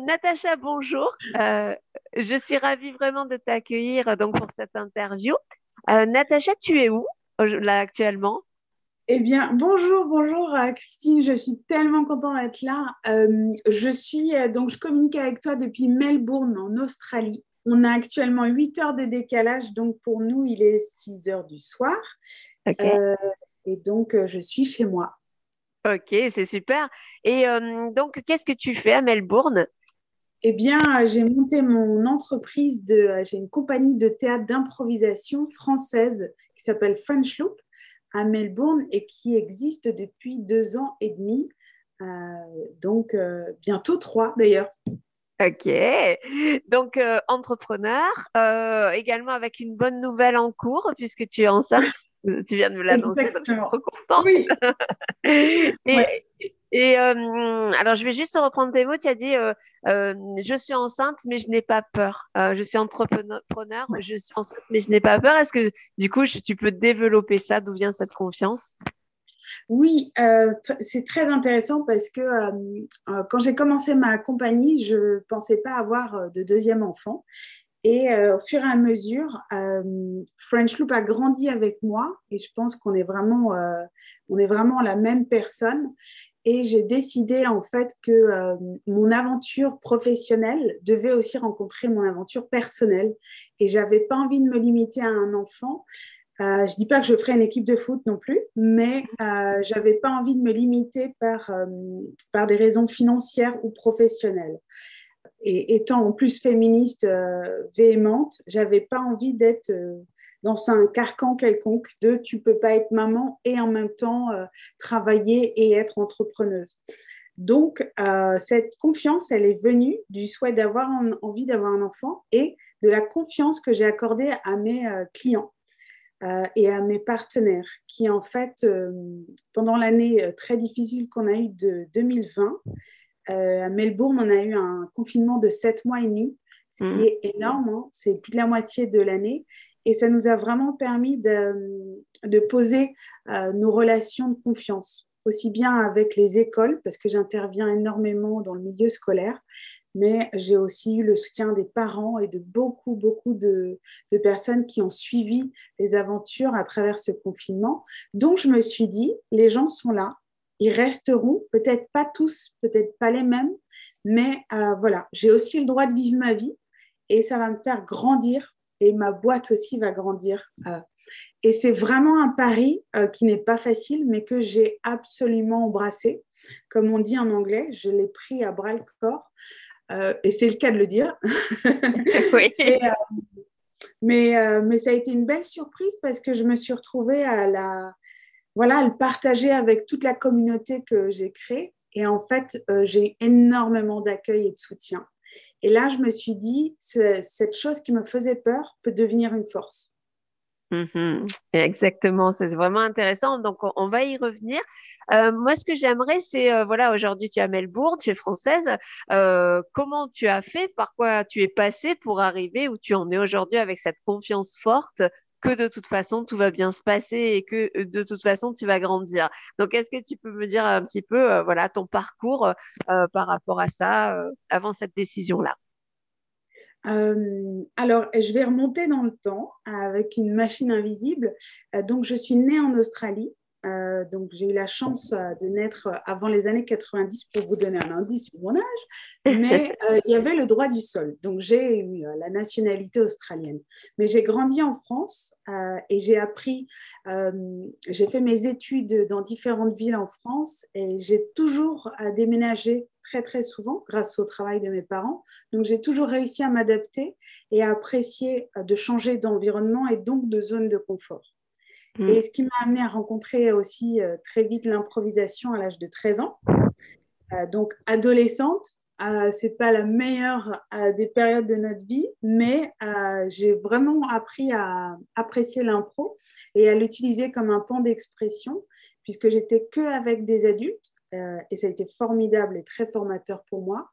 Natacha, bonjour. Euh, je suis ravie vraiment de t'accueillir euh, donc pour cette interview. Euh, Natacha, tu es où là actuellement? Eh bien, bonjour, bonjour Christine. Je suis tellement contente d'être là. je suis donc je communique avec toi depuis Melbourne en Australie. On a actuellement 8 heures de décalage, donc pour nous, il est 6 heures du soir. et donc, je suis chez moi. Ok, c'est super. Et donc, qu'est-ce que tu fais à Melbourne? Eh bien, j'ai monté mon entreprise de, j'ai une compagnie de théâtre d'improvisation française qui s'appelle French Loop à Melbourne et qui existe depuis deux ans et demi, euh, donc euh, bientôt trois d'ailleurs. Ok, donc euh, entrepreneur, également avec une bonne nouvelle en cours puisque tu es enceinte, tu viens de me l'annoncer, donc je suis trop contente. Oui. et, et euh, alors, je vais juste reprendre tes mots. Tu as dit euh, euh, Je suis enceinte, mais je n'ai pas peur. je suis entrepreneur, je suis enceinte, mais je n'ai pas peur. Est-ce que du coup, tu peux développer ça? D'où vient cette confiance? Oui, c'est très intéressant parce que quand j'ai commencé ma compagnie, je ne pensais pas avoir de deuxième enfant. Et au fur et à mesure, French Loop a grandi avec moi et je pense qu'on est vraiment, on est vraiment la même personne et j'ai décidé en fait que euh, mon aventure professionnelle devait aussi rencontrer mon aventure personnelle et j'avais pas envie de me limiter à un enfant. Euh, je dis pas que je ferai une équipe de foot non plus, mais euh, j'avais pas envie de me limiter par, euh, par des raisons financières ou professionnelles. Et étant en plus féministe véhémente, j'avais pas envie d'être dans un carcan quelconque de tu peux pas être maman et en même temps euh, travailler et être entrepreneuse. Donc, euh, cette confiance, elle est venue du souhait d'avoir envie d'avoir un enfant et de la confiance que j'ai accordée à mes euh, clients et à mes partenaires qui, en fait, pendant l'année très difficile qu'on a eue de 2020, à Melbourne, on a eu un confinement de sept mois et demi, ce qui mmh. est énorme, hein. c'est plus de la moitié de l'année. Et ça nous a vraiment permis de, poser euh, nos relations de confiance, aussi bien avec les écoles, parce que j'interviens énormément dans le milieu scolaire, mais j'ai aussi eu le soutien des parents et de beaucoup, beaucoup de, de, personnes qui ont suivi les aventures à travers ce confinement. Donc, je me suis dit, les gens sont là, ils resteront, peut-être pas tous, peut-être pas les mêmes, mais euh, voilà, j'ai aussi le droit de vivre ma vie et ça va me faire grandir et ma boîte aussi va grandir. Euh. et c'est vraiment un pari euh, qui n'est pas facile, mais que j'ai absolument embrassé. Comme on dit en anglais, je l'ai pris à bras le corps. Euh, et c'est le cas de le dire. oui. mais, mais ça a été une belle surprise parce que je me suis retrouvée à, la, voilà, à le partager avec toute la communauté que j'ai créée. Et en fait, j'ai énormément d'accueil et de soutien. Et là, je me suis dit, cette chose qui me faisait peur peut devenir une force. Mhm. exactement, c'est vraiment intéressant. Donc, on, va y revenir. Euh, moi, ce que j'aimerais, c'est, euh, voilà, aujourd'hui, tu es à Melbourne, tu es française. Euh, comment tu as fait, par quoi tu es passé pour arriver où tu en es aujourd'hui avec cette confiance forte que de toute façon, tout va bien se passer et que euh, de toute façon, tu vas grandir. Donc, est-ce que tu peux me dire un petit peu, euh, voilà, ton parcours euh, par rapport à ça avant cette décision-là? Alors, je vais remonter dans le temps avec une machine invisible. donc, je suis née en Australie. Euh, donc, j'ai eu la chance euh, de naître euh, avant les années 90 pour vous donner un indice sur mon âge, mais il y avait le droit du sol. Donc, j'ai eu la nationalité australienne. Mais j'ai grandi en France et j'ai appris, j'ai fait mes études dans différentes villes en France et j'ai toujours déménagé très, très souvent grâce au travail de mes parents. Donc, j'ai toujours réussi à m'adapter et à apprécier de changer d'environnement et donc de zone de confort. Mm. Et ce qui m'a amené à rencontrer aussi euh, très vite l'improvisation à l'âge de 13 ans. Euh, donc, adolescente, euh, c'est pas la meilleure des périodes de notre vie, mais j'ai vraiment appris à apprécier l'impro et à l'utiliser comme un pan d'expression, puisque j'étais que avec des adultes et ça a été formidable et très formateur pour moi.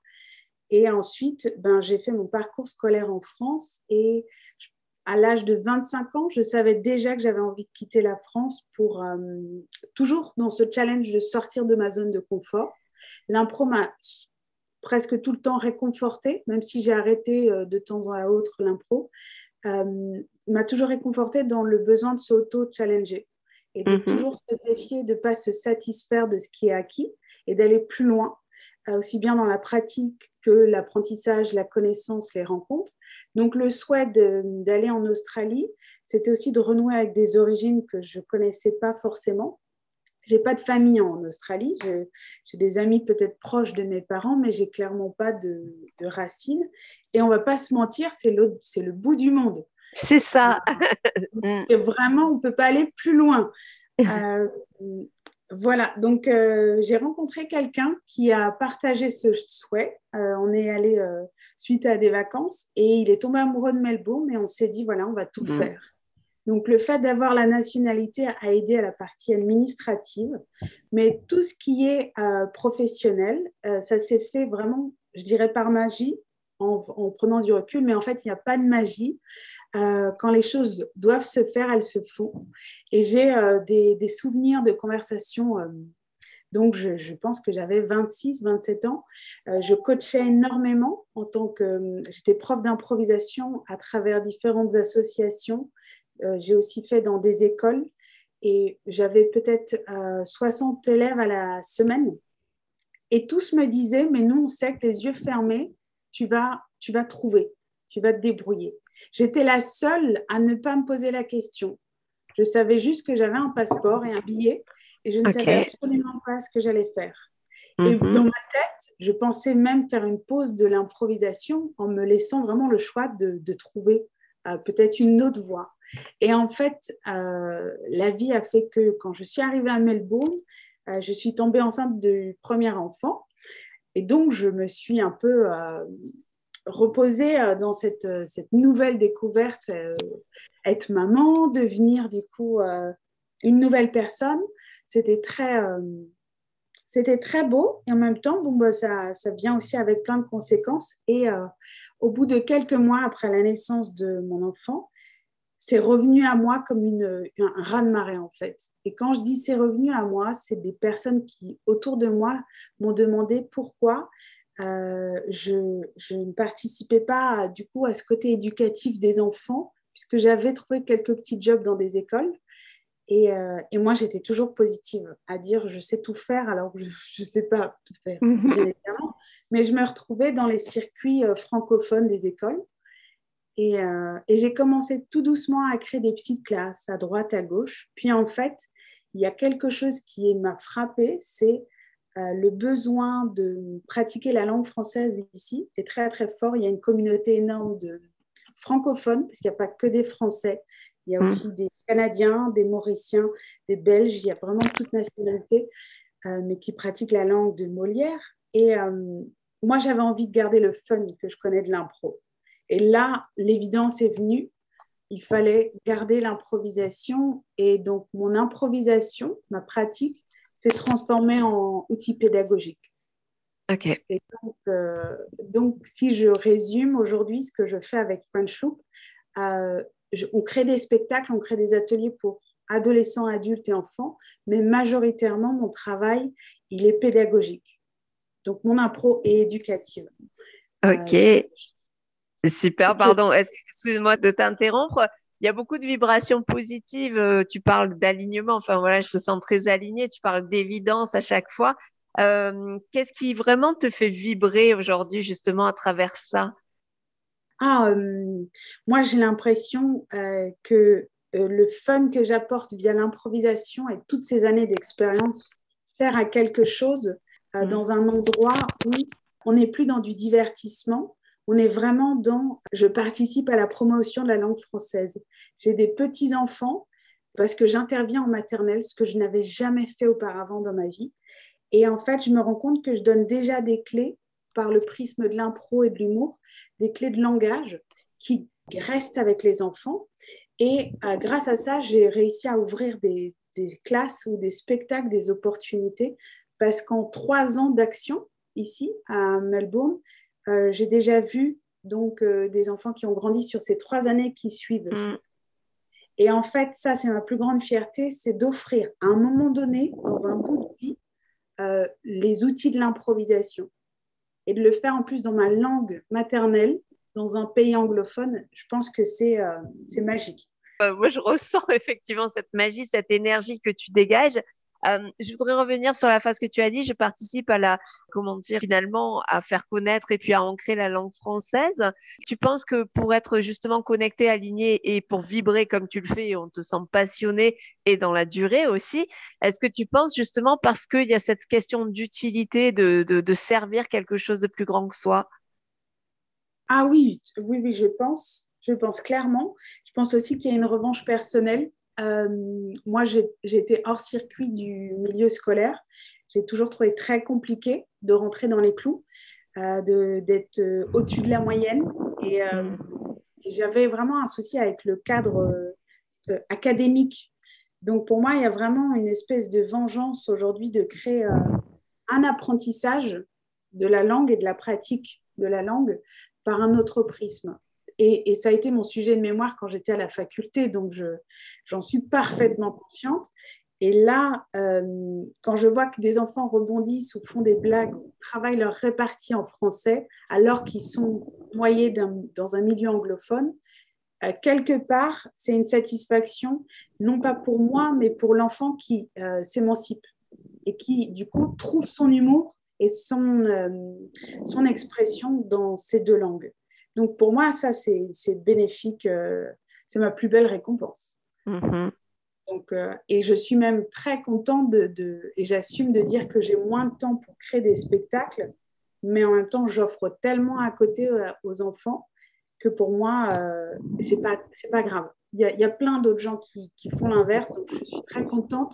Et ensuite, ben, j'ai fait mon parcours scolaire en France et je à l'âge de 25 ans, je savais déjà que j'avais envie de quitter la France pour euh, toujours dans ce challenge de sortir de ma zone de confort. L'impro m'a presque tout le temps réconforté, même si j'ai arrêté de temps à autre l'impro, m'a toujours réconforté dans le besoin de s'auto-challenger et de mhm. toujours se défier, de ne pas se satisfaire de ce qui est acquis et d'aller plus loin, aussi bien dans la pratique que l'apprentissage, la connaissance, les rencontres. Donc le souhait d'aller en Australie, c'était aussi de renouer avec des origines que je ne connaissais pas forcément. J'ai pas de famille en Australie, j'ai des amis peut-être proches de mes parents, mais j'ai clairement pas de, racines. Et on va pas se mentir, c'est le, bout du monde. C'est ça. c'est vraiment, on peut pas aller plus loin. Euh, voilà, donc euh, j'ai rencontré quelqu'un qui a partagé ce souhait. Euh, on est allé suite à des vacances et il est tombé amoureux de Melbourne et on s'est dit voilà, on va tout mm. faire. Donc le fait d'avoir la nationalité a aidé à la partie administrative, mais tout ce qui est professionnel, ça s'est fait vraiment, je dirais par magie, en, en, prenant du recul, mais en fait il n'y a pas de magie. Euh, quand les choses doivent se faire, elles se font. Et j'ai euh, des, souvenirs de conversations. Euh, donc, je, pense que j'avais 26, 27 ans. je coachais énormément en tant que. J'étais prof d'improvisation à travers différentes associations. j'ai aussi fait dans des écoles et j'avais peut-être 60 élèves à la semaine. Et tous me disaient, mais nous, on sait que les yeux fermés, tu vas, tu vas trouver, tu vas te débrouiller. J'étais la seule à ne pas me poser la question. Je savais juste que j'avais un passeport et un billet et je ne savais absolument pas ce que j'allais faire. Et mhm. dans ma tête, je pensais même faire une pause de l'improvisation en me laissant vraiment le choix de, trouver euh, peut-être une autre voie. Et en fait, euh, la vie a fait que quand je suis arrivée à Melbourne, euh, je suis tombée enceinte du premier enfant. Et donc, je me suis un peu reposer euh, dans cette, euh, cette, nouvelle découverte, euh, être maman, devenir du coup une nouvelle personne, c'était très, beau et en même temps, bah, ça, vient aussi avec plein de conséquences. Et au bout de quelques mois après la naissance de mon enfant, c'est revenu à moi comme une, un raz-de-marée en fait. Et quand je dis c'est revenu à moi, c'est des personnes qui autour de moi m'ont demandé pourquoi euh, je, ne participais pas du coup à ce côté éducatif des enfants, puisque j'avais trouvé quelques petits jobs dans des écoles. Et, euh, et moi, j'étais toujours positive à dire je sais tout faire alors que je ne sais pas tout faire, évidemment. Mais je me retrouvais dans les circuits euh, francophones des écoles. Et, et j'ai commencé tout doucement à créer des petites classes à droite, à gauche. Puis en fait, il y a quelque chose qui m'a frappée, c'est euh, le besoin de pratiquer la langue française ici est très très fort. Il y a une communauté énorme de francophones, parce qu'il n'y a pas que des Français. Il y a mmh. aussi des Canadiens, des Mauriciens, des Belges. Il y a vraiment toute nationalité, euh, mais qui pratiquent la langue de Molière. Et euh, moi, j'avais envie de garder le fun que je connais de l'impro. Et là, l'évidence est venue. Il fallait garder l'improvisation. Et donc, mon improvisation, ma pratique, s'est transformé en outil pédagogique. OK. Et donc, euh, donc, si je résume aujourd'hui ce que je fais avec French Loop, euh, on crée des spectacles, on crée des ateliers pour adolescents, adultes et enfants, mais majoritairement, mon travail, il est pédagogique. Donc, mon impro est éducative. OK. Euh, Super, pardon. Excuse-moi de t'interrompre il y a beaucoup de vibrations positives. Euh, tu parles d'alignement. Enfin, voilà, je te sens très alignée. Tu parles d'évidence à chaque fois. Euh, qu'est-ce qui vraiment te fait vibrer aujourd'hui, justement, à travers ça? Ah, euh, moi, j'ai l'impression que le fun que j'apporte via l'improvisation et toutes ces années d'expérience sert à quelque chose mmh. dans un endroit où on n'est plus dans du divertissement, on est vraiment dans je participe à la promotion de la langue française. J'ai des petits-enfants parce que j'interviens en maternelle, ce que je n'avais jamais fait auparavant dans ma vie. Et en fait, je me rends compte que je donne déjà des clés par le prisme de l'impro et de l'humour, des clés de langage qui restent avec les enfants. Et euh, grâce à ça, j'ai réussi à ouvrir des, des classes ou des spectacles, des opportunités, parce qu'en trois ans d'action ici à Melbourne, euh, j'ai déjà vu donc euh, des enfants qui ont grandi sur ces trois années qui suivent. Mm. Et en fait, ça, c'est ma plus grande fierté, c'est d'offrir à un moment donné, dans un bout de vie, euh, les outils de l'improvisation. et de le faire en plus dans ma langue maternelle, dans un pays anglophone, je pense que c'est euh, magique. Euh, moi, je ressens effectivement cette magie, cette énergie que tu dégages. Euh, je voudrais revenir sur la phase que tu as dit. Je participe à la, comment dire, finalement, à faire connaître et puis à ancrer la langue française. Tu penses que pour être justement connecté, aligné et pour vibrer comme tu le fais, on te sent passionné et dans la durée aussi. Est-ce que tu penses justement parce qu'il y a cette question d'utilité, de, servir quelque chose de plus grand que soi? Ah oui, oui, oui, je pense. Je pense clairement. Je pense aussi qu'il y a une revanche personnelle euh, moi, été hors circuit du milieu scolaire. J'ai toujours trouvé très compliqué de rentrer dans les clous, euh, d'être euh, au-dessus de la moyenne. Et, et j'avais vraiment un souci avec le cadre académique. Donc, pour moi, il y a vraiment une espèce de vengeance aujourd'hui de créer un apprentissage de la langue et de la pratique de la langue par un autre prisme. Et, ça a été mon sujet de mémoire quand j'étais à la faculté, donc j'en suis parfaitement consciente. Et là, euh, quand je vois que des enfants rebondissent ou font des blagues, travaillent leur répartie en français, alors qu'ils sont noyés dans un milieu anglophone, euh, quelque part, c'est une satisfaction, non pas pour moi, mais pour l'enfant qui euh, s'émancipe et qui, du coup, trouve son humour et son expression dans ces deux langues. Donc pour moi, ça, c'est bénéfique. Euh, c'est ma plus belle récompense. Mm-hmm. Donc, euh, et je suis même très contente de, et j'assume de dire que j'ai moins de temps pour créer des spectacles, mais en même temps, j'offre tellement à côté euh, aux enfants que pour moi, c'est pas c'est pas grave. Il y a, plein d'autres gens qui, qui font l'inverse, donc je suis très contente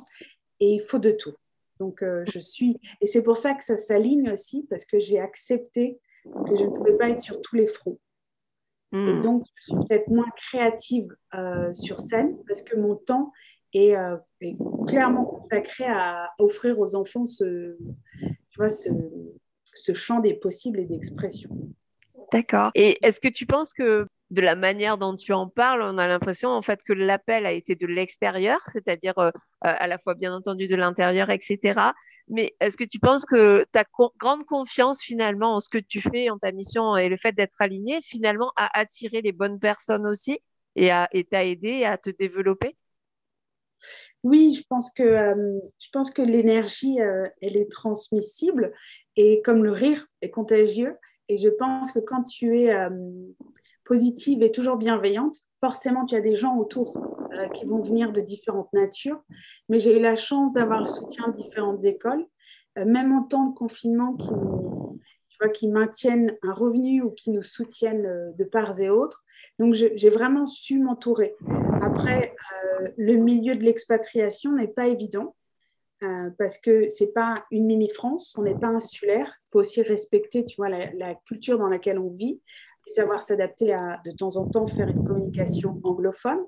et il faut de tout. Donc je suis et c'est pour ça que ça s'aligne aussi parce que j'ai accepté que je ne pouvais pas être sur tous les fronts. Et hmm. donc, je suis peut-être moins créative euh, sur scène parce que mon temps est, euh, clairement consacré à offrir aux enfants ce, tu vois, ce, ce champ des possibles et d'expression. D'accord. Et est-ce que tu penses que de la manière dont tu en parles, on a l'impression en fait que l'appel a été de l'extérieur, c'est-à-dire euh, à la fois bien entendu de l'intérieur, etc. Mais est-ce que tu penses que ta grande confiance finalement en ce que tu fais, en ta mission et le fait d'être aligné, finalement a attiré les bonnes personnes aussi et t'a aidé à te développer? Oui, je pense que, euh, je pense que l'énergie, euh, elle est transmissible et comme le rire est contagieux. Et je pense que quand tu es positive et toujours bienveillante, forcément, tu as des gens autour euh, qui vont venir de différentes natures. Mais j'ai eu la chance d'avoir le soutien de différentes écoles, euh, même en temps de confinement, qui, tu qui maintiennent un revenu ou qui nous soutiennent euh, de part et autre. Donc, j'ai vraiment su m'entourer. Après, le milieu de l'expatriation n'est pas évident. parce que c'est pas une mini France, on n'est pas insulaire. Il faut aussi respecter, tu vois, la, culture dans laquelle on vit savoir s'adapter à de temps en temps faire une communication anglophone.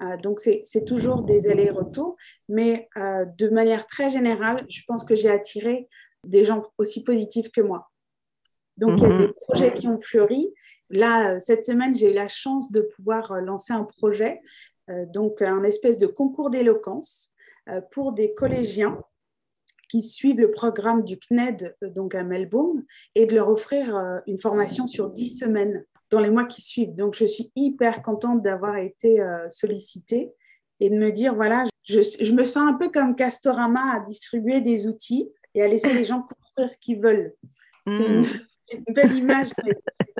Euh, donc, c'est toujours des allers-retours, mais euh, de manière très générale, je pense que j'ai attiré des gens aussi positifs que moi. Donc, il y a mhm. des projets qui ont fleuri. Là, cette semaine, j'ai eu la chance de pouvoir lancer un projet, euh, donc un espèce de concours d'éloquence pour des collégiens qui suivent le programme du CNED euh, donc à Melbourne et de leur offrir euh, une formation sur 10 semaines dans les mois qui suivent. Donc, je suis hyper contente d'avoir été euh, sollicitée et de me dire, voilà, je, je, me sens un peu comme Castorama à distribuer des outils et à laisser les gens construire ce qu'ils veulent. C'est une, hmm. belle image.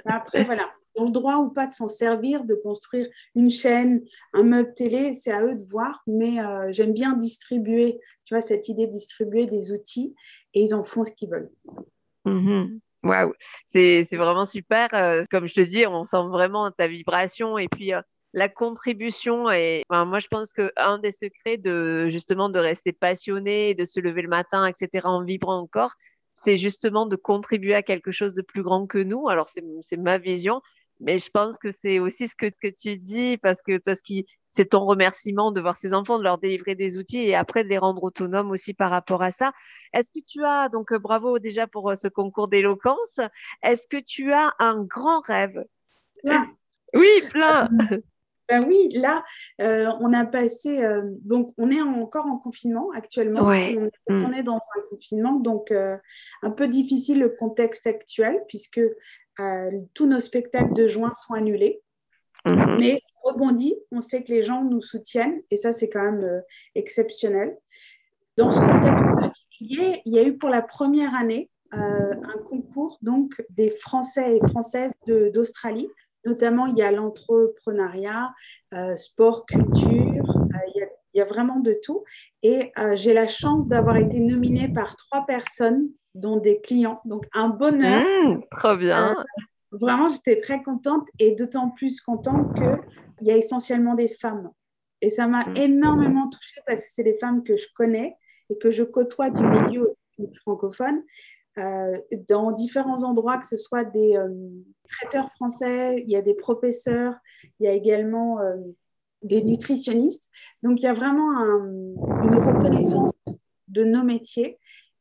après, voilà, ont le droit ou pas de s'en servir, de construire une chaîne, un meuble télé, c'est à eux de voir, mais euh, j'aime bien distribuer, tu vois, cette idée de distribuer des outils et ils en font ce qu'ils veulent. Mm-hmm. Waouh, c'est vraiment super. Euh, comme je te dis, on sent vraiment ta vibration et puis euh, la contribution. Et moi, je pense qu'un des secrets de justement de rester passionné, de se lever le matin, etc., en vibrant encore, c'est justement de contribuer à quelque chose de plus grand que nous. Alors, c'est ma vision, mais je pense que c'est aussi ce que, ce que tu dis, parce que toi, c'est ton remerciement de voir ces enfants, de leur délivrer des outils et après de les rendre autonomes aussi par rapport à ça. Est-ce que tu as, donc euh, bravo déjà pour euh, ce concours d'éloquence, est-ce que tu as un grand rêve? Plein. Oui, plein. Ben oui, là, euh, on a passé. Euh, donc, on est encore en confinement actuellement. On, mm. est dans un confinement, donc euh, un peu difficile le contexte actuel, puisque tous nos spectacles de juin sont annulés. Mm-hmm. Mais rebondit, on sait que les gens nous soutiennent, et ça, c'est quand même exceptionnel. Dans ce contexte particulier, il y a eu pour la première année un concours donc des Français et Françaises d'Australie Notamment, il y a l'entrepreneuriat, euh, sport, culture, euh, il, y a, vraiment de tout. Et euh, j'ai la chance d'avoir été nominée par trois personnes, dont des clients. Donc, un bonheur. Mmh, trop bien. vraiment, j'étais très contente et d'autant plus contente qu'il y a essentiellement des femmes. Et ça m'a mmh. énormément touchée parce que c'est des femmes que je connais et que je côtoie du milieu francophone. Euh, dans différents endroits, que ce soit des euh, traiteurs français, il y a des professeurs, il y a également euh, des nutritionnistes. Donc, il y a vraiment une reconnaissance de nos métiers.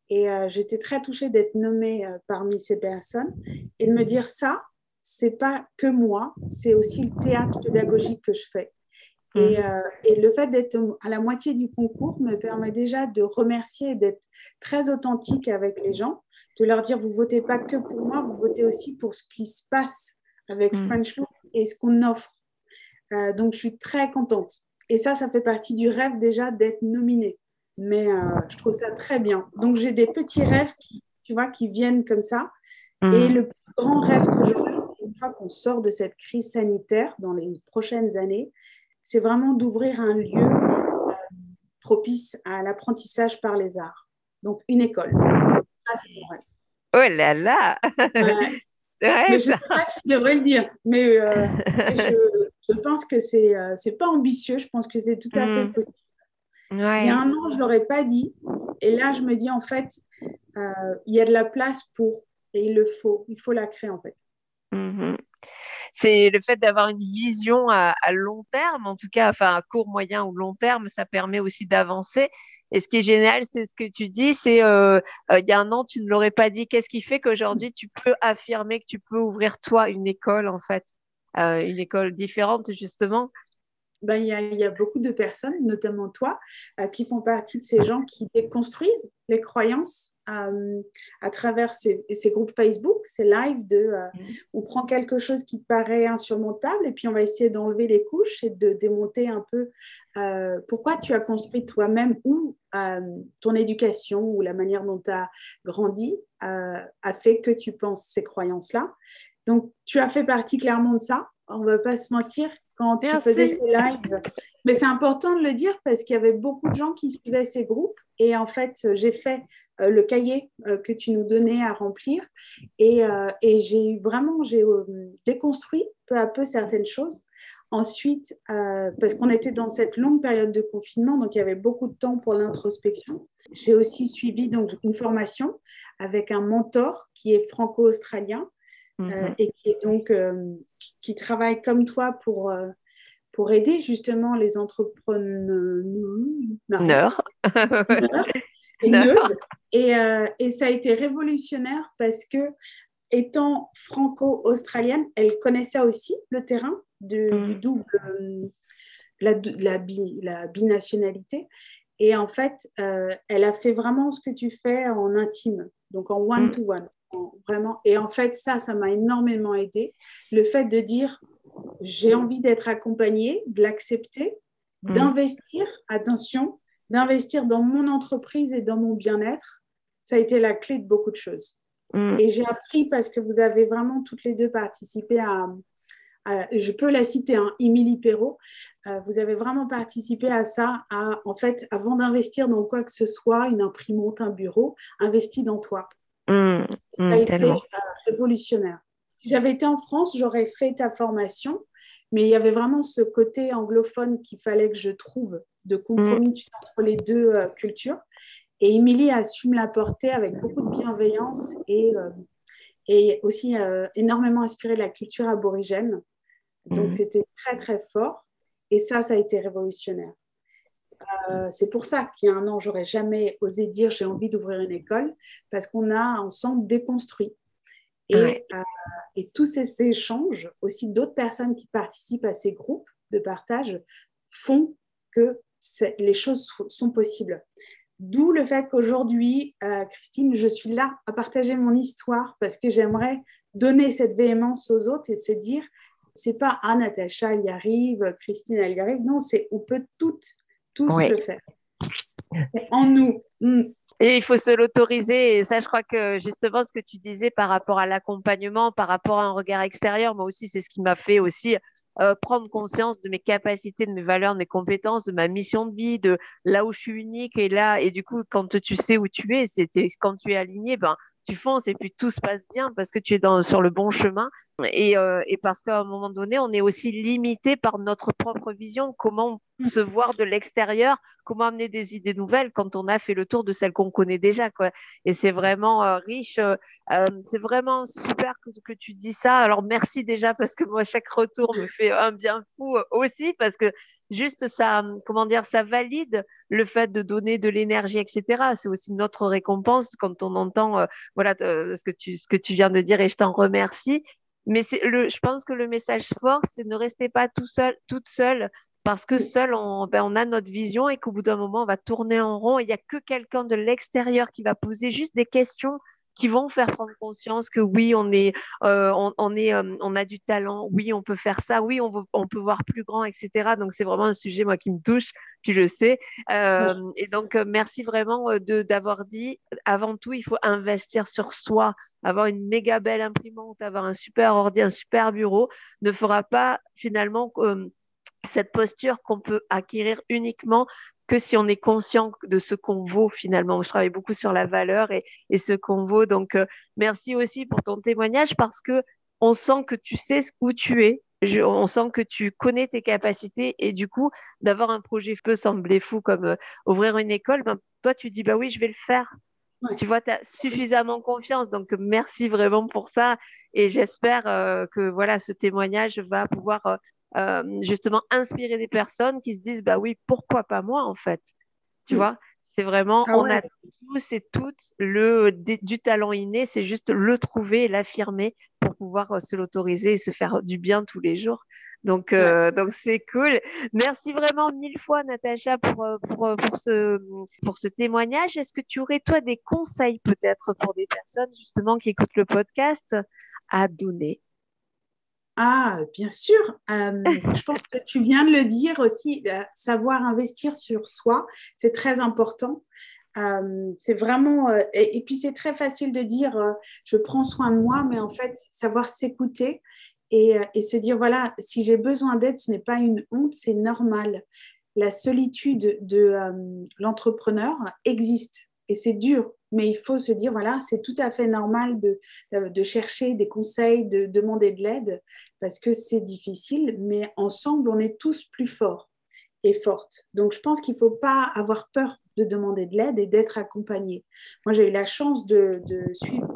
Et j'étais très touchée d'être nommée parmi ces personnes et de me dire ça, c'est pas que moi, c'est aussi le théâtre pédagogique que je fais. Et, mmh. et, le fait d'être à la moitié du concours me permet déjà de remercier et d'être très authentique avec les gens de leur dire vous votez pas que pour moi, vous votez aussi pour ce qui se passe avec mm. French Look et ce qu'on offre. Euh, donc je suis très contente. Et ça, ça fait partie du rêve déjà d'être nominée. Mais euh, je trouve ça très bien. Donc j'ai des petits rêves qui, tu vois, qui viennent comme ça. Mm. Et le plus grand rêve que j'aurai, une fois qu'on sort de cette crise sanitaire dans les prochaines années, c'est vraiment d'ouvrir un lieu euh, propice à l'apprentissage par les arts. Donc une école. Oh là là je ne sais pas si je devrais le dire, mais, euh, je, pense que c'est n'est euh, pas ambitieux, je pense que c'est tout à fait hmm. possible. Il y a un an, je ne l'aurais pas dit. Et là, je me dis, en fait, euh, il y a de la place pour, et il le faut, il faut la créer, en fait. Mm-hmm. C'est le fait d'avoir une vision à, à, long terme, en tout cas, enfin à court, moyen ou long terme, ça permet aussi d'avancer. Et ce qui est génial, c'est ce que tu dis, c'est euh, euh, il y a un an, tu ne l'aurais pas dit. Qu'est-ce qui fait qu'aujourd'hui, tu peux affirmer que tu peux ouvrir toi une école, en fait, une école différente, justement? Ben, il, y a, il y, a, beaucoup de personnes, notamment toi, qui font partie de ces gens qui déconstruisent les croyances euh, à travers ces, groupes Facebook, ces lives de euh, mm. on prend quelque chose qui paraît insurmontable et puis on va essayer d'enlever les couches et de démonter un peu euh, pourquoi tu as construit toi-même ou ton éducation ou la manière dont tu as grandi a fait que tu penses ces croyances-là. Donc, tu as fait partie clairement de ça. On ne va pas se mentir quand tu faisais ces lives. Mais c'est important de le dire parce qu'il y avait beaucoup de gens qui suivaient ces groupes. Et en fait, j'ai fait euh, le cahier euh, que tu nous donnais à remplir. Et, euh, et j'ai vraiment j'ai déconstruit peu à peu certaines choses. Ensuite, parce qu'on était dans cette longue période de confinement, donc il y avait beaucoup de temps pour l'introspection. J'ai aussi suivi donc une formation avec un mentor qui est franco-australien mhm. et qui est donc qui, travaille comme toi pour pour aider justement les entrepreneurs Euh, et, ça a été révolutionnaire parce que, étant franco-australienne, elle connaissait aussi le terrain de, mm. du double, euh, la, la, la, binationalité. Et en fait, euh, elle a fait vraiment ce que tu fais en intime, donc en one-to-one. Vraiment. Et en fait, ça, ça m'a énormément aidé. Le fait de dire, j'ai envie d'être accompagnée, de l'accepter, mm. d'investir, attention, d'investir dans mon entreprise et dans mon bien-être, ça a été la clé de beaucoup de choses. Mm. Et j'ai appris parce que vous avez vraiment toutes les deux participé à, je peux la citer, hein, Émilie Perrault, euh, vous avez vraiment participé à ça, à, en fait, avant d'investir dans quoi que ce soit, une imprimante, un bureau, investis dans toi. Mm. ça a mm, été euh, révolutionnaire. Si j'avais été en France, j'aurais fait ta formation, mais il y avait vraiment ce côté anglophone qu'il fallait que je trouve de compromis mm. entre les deux euh, cultures. Et Émilie a su me l'apporter avec beaucoup de bienveillance et, euh, et aussi énormément inspiré de la culture aborigène. Donc c'était très très fort. Et ça, ça a été révolutionnaire. C'est pour ça qu'il y a un an, j'aurais jamais osé dire j'ai envie d'ouvrir une école parce qu'on a ensemble déconstruit. Et, et tous ces, échanges, aussi d'autres personnes qui participent à ces groupes, de partage font que les choses sont possibles. D'où le fait qu'aujourd'hui, euh, Christine, je suis là à partager mon histoire parce que j'aimerais donner cette véhémence aux autres et se dire, c'est pas ah Natacha elle y arrive, Christine elle y arrive. Non, c'est on peut toutes, tous le faire. En nous. Mm. Et il faut se l'autoriser. Et ça, je crois que justement, ce que tu disais par rapport à l'accompagnement, par rapport à un regard extérieur, moi aussi, c'est ce qui m'a fait aussi euh, prendre conscience de mes capacités, de mes valeurs, de mes compétences, de ma mission de vie, de là où je suis unique et là. Et du coup, quand tu sais où tu es, c'était quand tu es aligné, ben tu fonces et puis tout se passe bien parce que tu es dans, sur le bon chemin et, euh, et parce qu'à un moment donné, on est aussi limité par notre propre vision, comment mm. se voir de l'extérieur, comment amener des idées nouvelles quand on a fait le tour de celles qu'on connaît déjà. Quoi? Et c'est vraiment euh, riche, euh, c'est vraiment super que, que, tu dis ça. Alors merci déjà parce que moi, chaque retour me fait un bien fou aussi parce que juste ça, comment dire, ça valide le fait de donner de l'énergie, etc. C'est aussi notre récompense quand on entend, euh, voilà, ce que tu, ce que tu viens de dire et je t'en remercie. Mais c'est le, je pense que le message fort, c'est ne restez pas tout seul, toute seule, parce que seul, on, ben, on a notre vision et qu'au bout d'un moment, on va tourner en rond. Il n'y a que quelqu'un de l'extérieur qui va poser juste des questions qui vont faire prendre conscience que oui, on est, euh, on, est, euh, on a du talent, oui, on peut faire ça, oui, on, on peut voir plus grand, etc. Donc c'est vraiment un sujet moi qui me touche, tu le sais. Euh, et donc merci vraiment de d'avoir dit. Avant tout, il faut investir sur soi. Avoir une méga belle imprimante, avoir un super ordi, un super bureau, ne fera pas finalement cette posture qu'on peut acquérir uniquement que si on est conscient de ce qu'on vaut finalement. Je travaille beaucoup sur la valeur et, ce qu'on vaut. Donc, euh, merci aussi pour ton témoignage parce que on sent que tu sais où tu es. on sent que tu connais tes capacités et du coup, d'avoir un projet peut sembler fou comme euh, ouvrir une école, ben, toi, tu dis, bah oui, je vais le faire. Tu vois, tu as suffisamment confiance. Donc, merci vraiment pour ça. Et j'espère euh, que voilà, ce témoignage va pouvoir euh, justement inspirer des personnes qui se disent bah oui, pourquoi pas moi en fait Tu mm. vois c'est vraiment, ah on a tous et toutes le, du talent inné, c'est juste le trouver et l'affirmer pour pouvoir euh, se l'autoriser et se faire du bien tous les jours. Donc, euh, donc c'est cool. Merci vraiment mille fois, Natacha, pour, pour, pour, ce, pour ce témoignage. Est-ce que tu aurais, toi, des conseils peut-être pour des personnes justement qui écoutent le podcast à donner? Ah, bien sûr. Euh, je pense que tu viens de le dire aussi, euh, savoir investir sur soi, c'est très important. Euh, c'est vraiment, et, puis c'est très facile de dire je prends soin de moi, mais en fait, savoir s'écouter et, se dire voilà, si j'ai besoin d'aide, ce n'est pas une honte, c'est normal. La solitude de l'entrepreneur existe et c'est dur mais il faut se dire, voilà, c'est tout à fait normal de, euh, de chercher des conseils, de demander de l'aide, parce que c'est difficile, mais ensemble, on est tous plus forts et fortes. Donc, je pense qu'il ne faut pas avoir peur de demander de l'aide et d'être accompagné. Moi, j'ai eu la chance de, suivre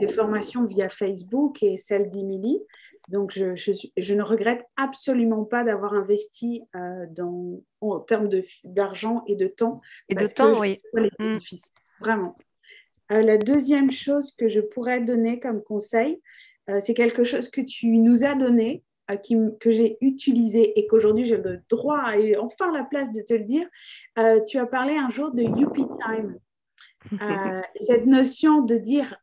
des formations via Facebook et celle d'Emily. Donc, je, je, ne regrette absolument pas d'avoir investi euh, dans, en termes d'argent et de temps. Et de temps, oui. Les mmh. bénéfices, vraiment. Euh, la deuxième chose que je pourrais donner comme conseil, euh, c'est quelque chose que tu nous as donné, que j'ai utilisé et qu'aujourd'hui j'ai le droit et enfin la place de te le dire. tu as parlé un jour de Youpi Time. Cette notion de dire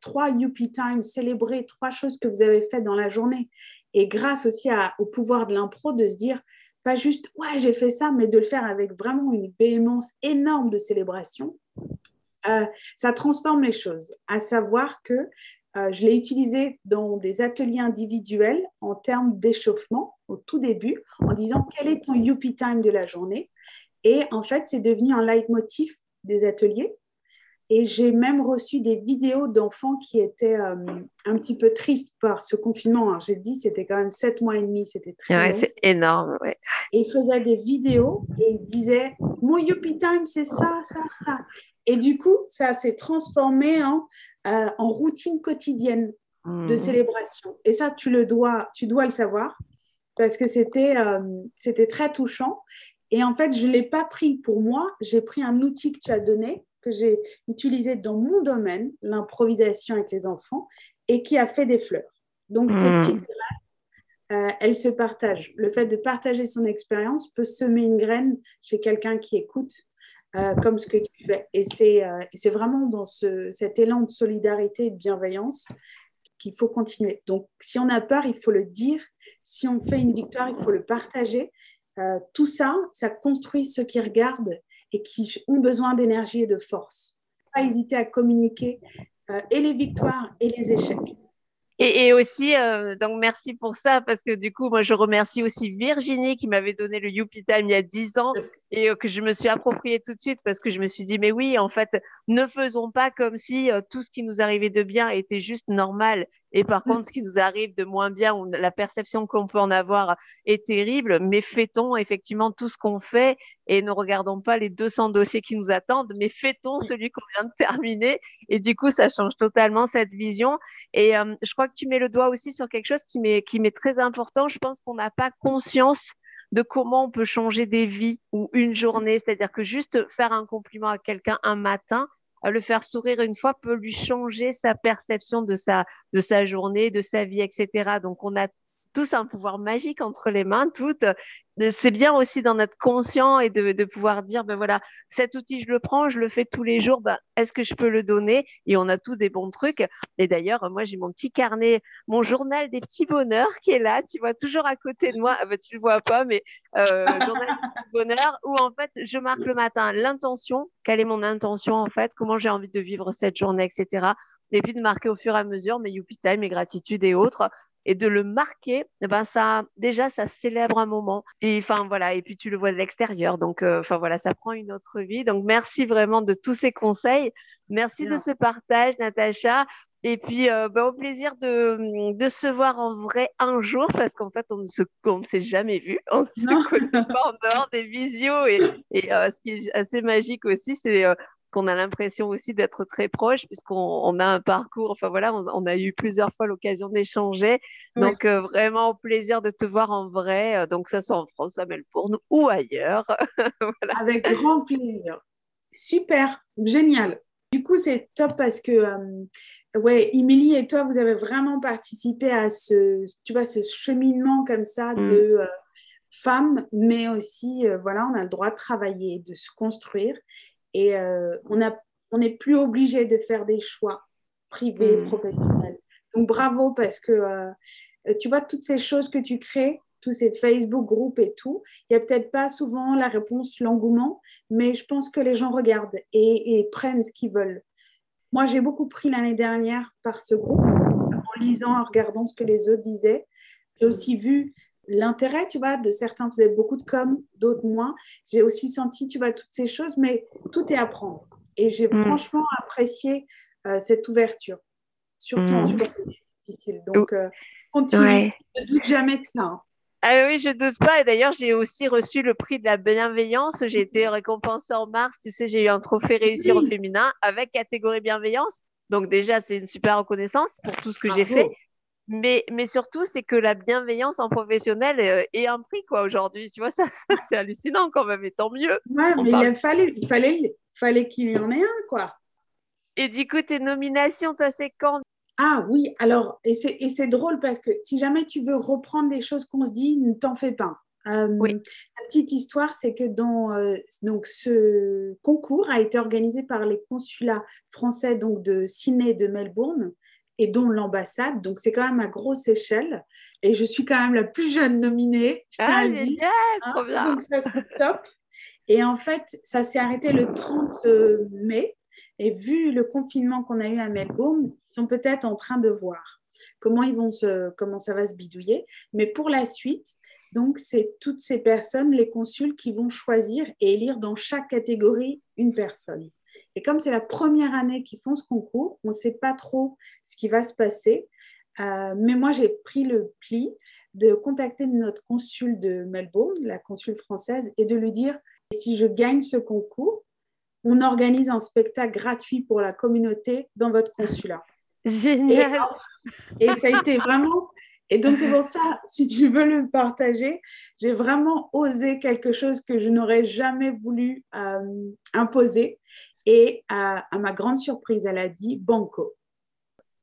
trois Youpi Time, célébrer trois choses que vous avez faites dans la journée et grâce aussi au pouvoir de l'impro de se dire pas juste ouais j'ai fait ça mais de le faire avec vraiment une véhémence énorme de célébration euh, ça transforme les choses. À savoir que euh, je l'ai utilisé dans des ateliers individuels en termes d'échauffement au tout début, en disant quel est ton Youpi Time de la journée? Et en fait, c'est devenu un leitmotiv des ateliers. Et j'ai même reçu des vidéos d'enfants qui étaient euh, un petit peu tristes par ce confinement. J'ai dit, c'était quand même sept mois et demi, c'était très ouais, C'est énorme, Et ils faisaient des vidéos et ils disaient, mon Youpi Time, c'est ça, ça, ça. Et du coup, ça s'est transformé en, euh, en routine quotidienne de mmh. célébration. Et ça, tu le dois, tu dois le savoir parce que c'était euh, c'était très touchant. Et en fait, je ne l'ai pas pris pour moi, j'ai pris un outil que tu as donné, que j'ai utilisé dans mon domaine, l'improvisation avec les enfants, et qui a fait des fleurs. Donc, ces mmh. petites euh, elle se partage. Le fait de partager son expérience peut semer une graine chez quelqu'un qui écoute, euh, comme ce que tu fais. Et c'est vraiment dans ce, cet élan de solidarité et de bienveillance qu'il faut continuer. Donc, si on a peur, il faut le dire. Si on fait une victoire, il faut le partager. Tout ça, ça construit ceux qui regardent et qui ont besoin d'énergie et de force. Pas hésiter à communiquer et les victoires et les échecs. Et, aussi, euh, donc merci pour ça, parce que du coup, moi, je remercie aussi Virginie qui m'avait donné le Youpi Time il y a 10 ans et euh, que je me suis approprié tout de suite parce que je me suis dit, mais oui, en fait, ne faisons pas comme si euh, tout ce qui nous arrivait de bien était juste normal. Et par mm. contre, ce qui nous arrive de moins bien, ou la perception qu'on peut en avoir est terrible, mais fêtons effectivement tout ce qu'on fait et ne regardons pas les 200 dossiers qui nous attendent, mais fêtons celui qu'on vient de terminer. Et du coup, ça change totalement cette vision. Et je crois que tu mets le doigt aussi sur quelque chose qui m'est, qui m'est très important. Je pense qu'on n'a pas conscience de comment on peut changer des vies ou une journée. C'est-à-dire que juste faire un compliment à quelqu'un un matin, le faire sourire une fois peut lui changer sa perception de sa, de sa journée, de sa vie, etc. Donc, on a tous un pouvoir magique entre les mains, toutes. C'est bien aussi d'en être conscient et de, pouvoir dire, ben voilà, cet outil, je le prends, je le fais tous les jours, ben, est-ce que je peux le donner? Et on a tous des bons trucs. Et d'ailleurs, moi, j'ai mon petit carnet, mon journal des petits bonheurs qui est là, tu vois, toujours à côté de moi. Ah ben, tu le vois pas, mais euh, journal des petits bonheurs où en fait, je marque le matin l'intention, quelle est mon intention en fait, comment j'ai envie de vivre cette journée, etc et puis de marquer au fur et à mesure mes youpi time, mes gratitudes et autres et de le marquer, eh ben ça, déjà, ça célèbre un moment. Et enfin voilà, et puis tu le vois de l'extérieur, donc euh, enfin voilà, ça prend une autre vie. Donc merci vraiment de tous ces conseils, merci de ce partage, Natacha. Et puis, euh, ben, au plaisir de, de, se voir en vrai un jour, parce qu'en fait, on ne se, s'est jamais vu. On ne se connaît pas en dehors des visios. Et, et euh, ce qui est assez magique aussi, c'est qu'on a l'impression aussi d'être très proche puisqu'on a un parcours, enfin voilà, on, a eu plusieurs fois l'occasion d'échanger. Donc euh, vraiment au plaisir de te voir en vrai, euh, donc ça soit en France, à Melbourne ou ailleurs. Avec grand plaisir. Super, génial. Du coup, c'est top parce que, euh, ouais, Émilie et toi, vous avez vraiment participé à ce, tu vois, ce cheminement comme ça mm. de femmes, mais aussi, voilà, on a le droit de travailler, de se construire. Et euh, on n'est plus obligé de faire des choix privés, hmm. professionnels. Donc bravo parce que euh, tu vois, toutes ces choses que tu crées, tous ces Facebook groupes et tout, il n'y a peut-être pas souvent la réponse, l'engouement, mais je pense que les gens regardent et, prennent ce qu'ils veulent. Moi, j'ai beaucoup pris l'année dernière par ce groupe, en lisant, en regardant ce que les autres disaient. J'ai aussi vu l'intérêt, tu vois, de certains faisaient beaucoup de com, d'autres moins. J'ai aussi senti, tu vois, toutes ces choses, mais tout est à prendre. Et j'ai mm. franchement apprécié euh, cette ouverture, surtout en mm. difficile. Donc, euh, continue, ne doute jamais de ça. Hein. Ah oui, je doute pas. Et d'ailleurs, j'ai aussi reçu le prix de la bienveillance. J'ai été récompensée en mars. Tu sais, j'ai eu un trophée réussir au féminin avec catégorie bienveillance. Donc déjà, c'est une super reconnaissance pour tout ce que j'ai fait. Mais, mais surtout, c'est que la bienveillance en professionnel euh, est un prix, quoi, aujourd'hui. Tu vois, ça, c'est hallucinant quand même, et tant mieux. Ouais, mais il, a fallu, il fallait, fallait qu'il y en ait un, quoi. Et du coup, tes nominations, toi, c'est quand? Ah oui, alors, et c'est drôle parce que si jamais tu veux reprendre les choses qu'on se dit, ne t'en fais pas. Euh, oui. La petite histoire, c'est que dans euh, donc ce concours a été organisé par les consulats français donc de Sydney et de Melbourne et dont l'ambassade. Donc, c'est quand même à grosse échelle. Et je suis quand même la plus jeune nominée. ah, génial, hein, trop bien. Donc, ça, c'est top. Et en fait, ça s'est arrêté le 30 euh, mai. Et vu le confinement qu'on a eu à Melbourne, ils sont peut-être en train de voir comment, ils vont se, comment ça va se bidouiller. Mais pour la suite, donc, c'est toutes ces personnes, les consuls, qui vont choisir et élire dans chaque catégorie une personne. Et comme c'est la première année qu'ils font ce concours, on ne sait pas trop ce qui va se passer. Euh, mais moi, j'ai pris le pli de contacter notre consul de Melbourne, la consul française, et de lui dire si je gagne ce concours, on organise un spectacle gratuit pour la communauté dans votre consulat. Génial. Et, et ça a été vraiment. Et donc, c'est pour ça, si tu veux le partager, j'ai vraiment osé quelque chose que je n'aurais jamais voulu euh, imposer. Et à, ma grande surprise, elle a dit Banco.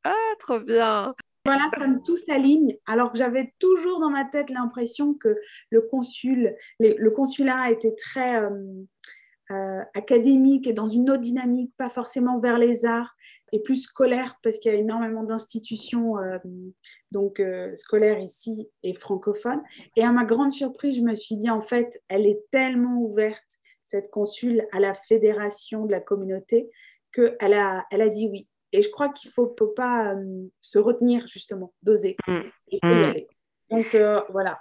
Ah, trop bien. Voilà, comme tout s'aligne, alors que j'avais toujours dans ma tête l'impression que le consul, le consulat était très euh, euh, académique et dans une autre dynamique, pas forcément vers les arts et plus scolaire parce qu'il y a énormément d'institutions euh, donc scolaires ici et francophones. Et à ma grande surprise, je me suis dit en fait, elle est tellement ouverte cette consul à la fédération de la communauté qu'elle a, elle a dit oui. Et je crois qu'il ne faut, pas euh, se retenir, justement, d'oser. Mm. Il faut y mm. aller. Donc, euh, voilà.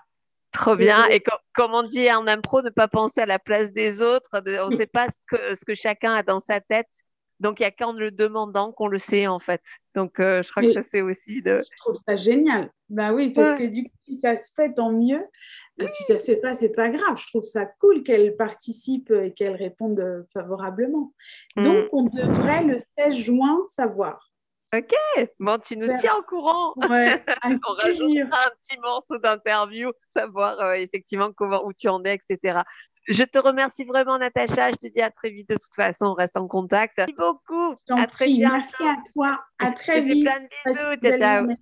Trop bien. Et comme on dit en impro, ne pas penser à la place des autres. on ne sait pas ce que, ce que chacun a dans sa tête. Donc, il n'y a qu'en le demandant qu'on le sait, en fait. Donc, euh, je crois que ça, c'est aussi de... Je trouve ça génial. Bah oui, parce que du coup, si ça se fait, tant mieux. Si ça ne se fait pas, c'est pas grave. Je trouve ça cool qu'elle participe et qu'elle réponde favorablement. Mm. Donc, on devrait le 16 juin savoir. Ok, bon, tu nous tiens au courant. Ouais, on rajoutera un petit morceau d'interview, savoir euh, effectivement comment, où tu en es, etc. Je te remercie vraiment, Natacha. Je te dis à très vite. De toute façon, on reste en contact. Merci beaucoup. À très Merci à toi. À très vite. Plein de bisous.